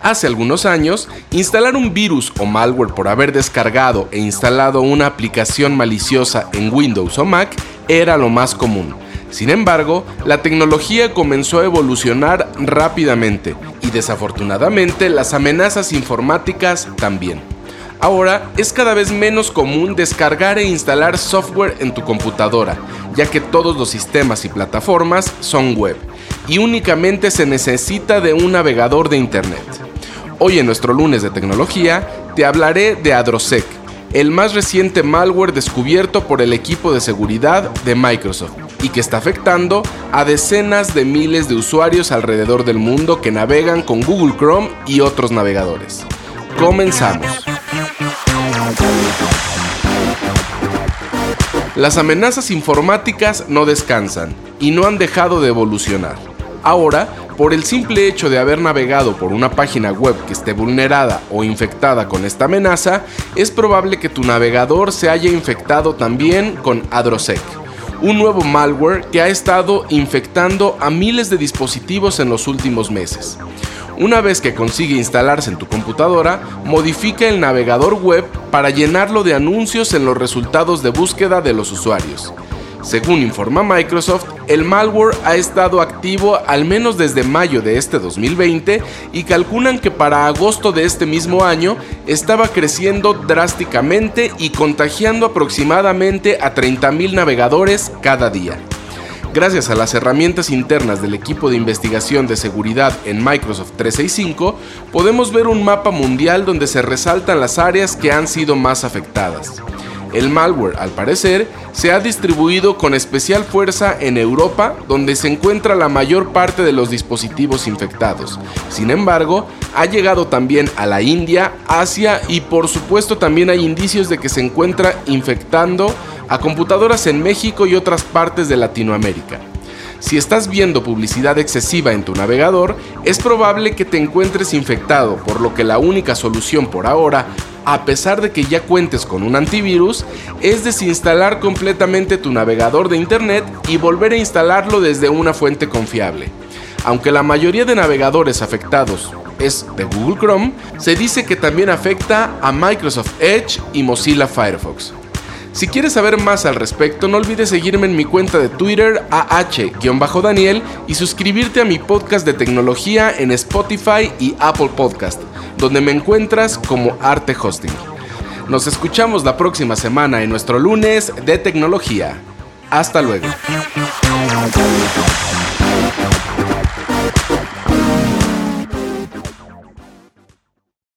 Hace algunos años, instalar un virus o malware por haber descargado e instalado una aplicación maliciosa en Windows o Mac era lo más común. Sin embargo, la tecnología comenzó a evolucionar rápidamente y desafortunadamente las amenazas informáticas también. Ahora es cada vez menos común descargar e instalar software en tu computadora, ya que todos los sistemas y plataformas son web y únicamente se necesita de un navegador de Internet. Hoy en nuestro lunes de tecnología te hablaré de Adrosec, el más reciente malware descubierto por el equipo de seguridad de Microsoft y que está afectando a decenas de miles de usuarios alrededor del mundo que navegan con Google Chrome y otros navegadores. Comenzamos. Las amenazas informáticas no descansan y no han dejado de evolucionar. Ahora, por el simple hecho de haber navegado por una página web que esté vulnerada o infectada con esta amenaza, es probable que tu navegador se haya infectado también con Adrosec, un nuevo malware que ha estado infectando a miles de dispositivos en los últimos meses. Una vez que consigue instalarse en tu computadora, modifica el navegador web para llenarlo de anuncios en los resultados de búsqueda de los usuarios. Según informa Microsoft, el malware ha estado activo al menos desde mayo de este 2020 y calculan que para agosto de este mismo año estaba creciendo drásticamente y contagiando aproximadamente a 30.000 navegadores cada día. Gracias a las herramientas internas del equipo de investigación de seguridad en Microsoft 365, podemos ver un mapa mundial donde se resaltan las áreas que han sido más afectadas. El malware, al parecer, se ha distribuido con especial fuerza en Europa, donde se encuentra la mayor parte de los dispositivos infectados. Sin embargo, ha llegado también a la India, Asia y por supuesto también hay indicios de que se encuentra infectando a computadoras en México y otras partes de Latinoamérica. Si estás viendo publicidad excesiva en tu navegador, es probable que te encuentres infectado, por lo que la única solución por ahora, a pesar de que ya cuentes con un antivirus, es desinstalar completamente tu navegador de Internet y volver a instalarlo desde una fuente confiable. Aunque la mayoría de navegadores afectados es de Google Chrome, se dice que también afecta a Microsoft Edge y Mozilla Firefox. Si quieres saber más al respecto, no olvides seguirme en mi cuenta de Twitter AH-Daniel y suscribirte a mi podcast de tecnología en Spotify y Apple Podcast, donde me encuentras como Arte Hosting. Nos escuchamos la próxima semana en nuestro lunes de tecnología. Hasta luego.